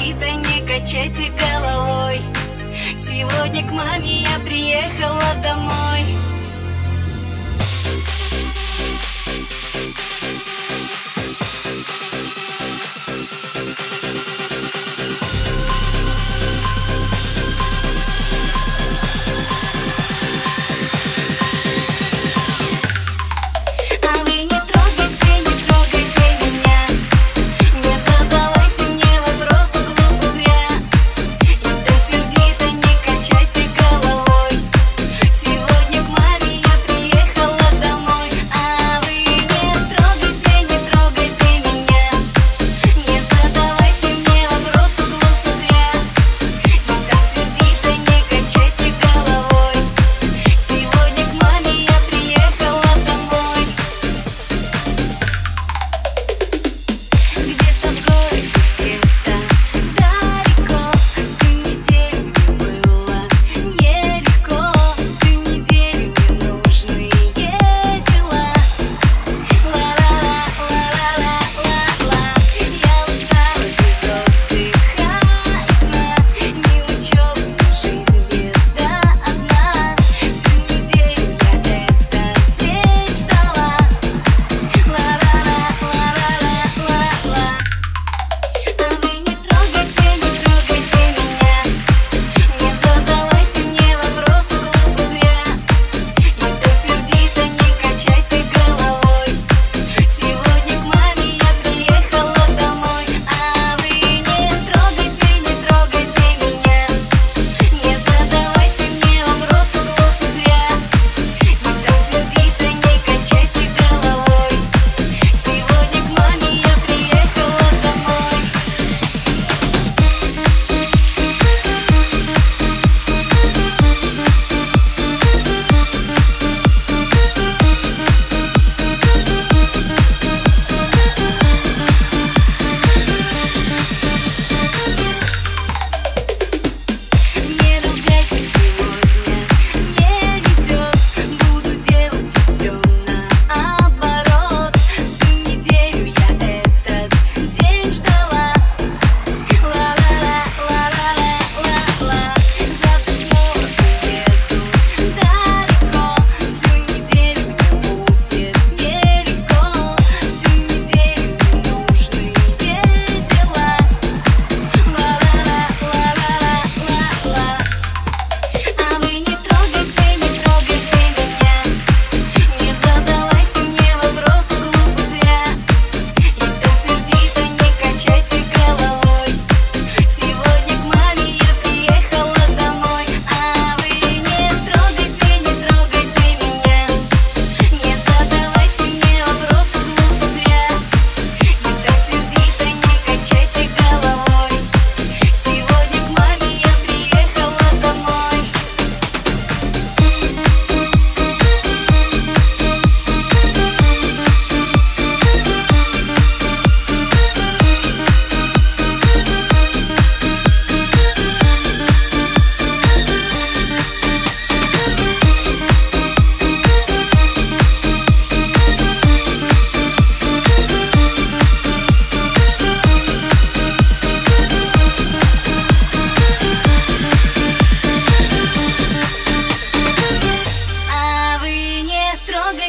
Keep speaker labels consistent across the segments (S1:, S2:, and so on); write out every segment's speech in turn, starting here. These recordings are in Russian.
S1: Афита, не качайте головой Сегодня к маме я приехала домой.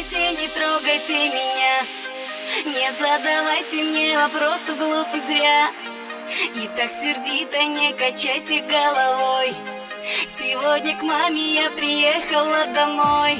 S1: трогайте, не трогайте меня. Не задавайте мне вопросов глупых зря. И так сердито не качайте головой. Сегодня к маме я приехала домой.